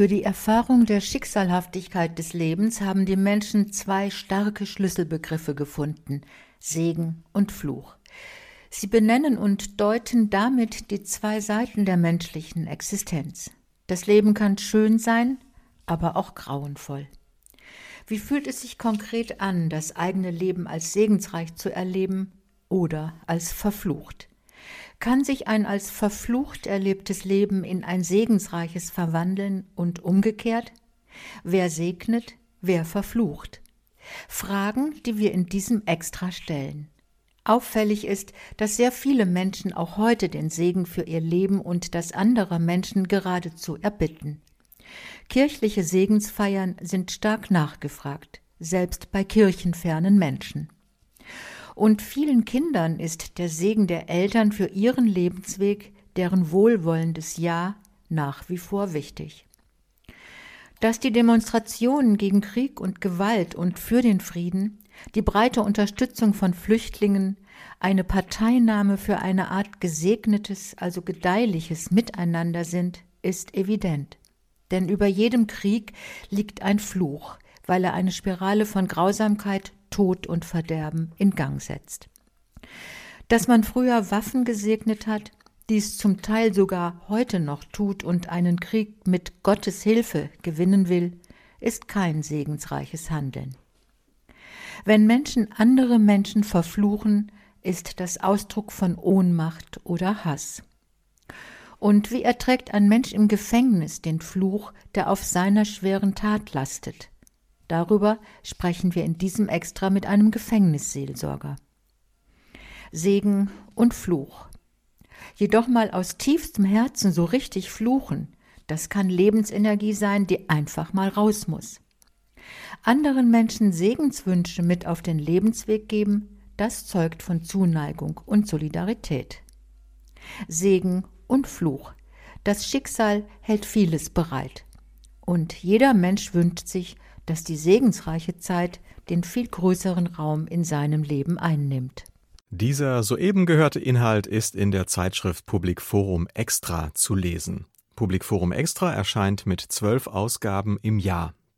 Für die Erfahrung der Schicksalhaftigkeit des Lebens haben die Menschen zwei starke Schlüsselbegriffe gefunden Segen und Fluch. Sie benennen und deuten damit die zwei Seiten der menschlichen Existenz. Das Leben kann schön sein, aber auch grauenvoll. Wie fühlt es sich konkret an, das eigene Leben als segensreich zu erleben oder als verflucht? Kann sich ein als verflucht erlebtes Leben in ein segensreiches verwandeln und umgekehrt? Wer segnet, wer verflucht? Fragen, die wir in diesem Extra stellen. Auffällig ist, dass sehr viele Menschen auch heute den Segen für ihr Leben und das anderer Menschen geradezu erbitten. Kirchliche Segensfeiern sind stark nachgefragt, selbst bei kirchenfernen Menschen. Und vielen Kindern ist der Segen der Eltern für ihren Lebensweg, deren wohlwollendes Ja nach wie vor wichtig. Dass die Demonstrationen gegen Krieg und Gewalt und für den Frieden, die breite Unterstützung von Flüchtlingen, eine Parteinahme für eine Art gesegnetes, also gedeihliches Miteinander sind, ist evident. Denn über jedem Krieg liegt ein Fluch, weil er eine Spirale von Grausamkeit, Tod und Verderben in Gang setzt. Dass man früher Waffen gesegnet hat, dies zum Teil sogar heute noch tut und einen Krieg mit Gottes Hilfe gewinnen will, ist kein segensreiches Handeln. Wenn Menschen andere Menschen verfluchen, ist das Ausdruck von Ohnmacht oder Hass. Und wie erträgt ein Mensch im Gefängnis den Fluch, der auf seiner schweren Tat lastet? Darüber sprechen wir in diesem Extra mit einem Gefängnisseelsorger. Segen und Fluch. Jedoch mal aus tiefstem Herzen so richtig fluchen, das kann Lebensenergie sein, die einfach mal raus muss. Anderen Menschen Segenswünsche mit auf den Lebensweg geben, das zeugt von Zuneigung und Solidarität. Segen und Fluch. Das Schicksal hält vieles bereit. Und jeder Mensch wünscht sich, dass die segensreiche Zeit den viel größeren Raum in seinem Leben einnimmt. Dieser soeben gehörte Inhalt ist in der Zeitschrift Public Forum Extra zu lesen. Public Forum Extra erscheint mit zwölf Ausgaben im Jahr.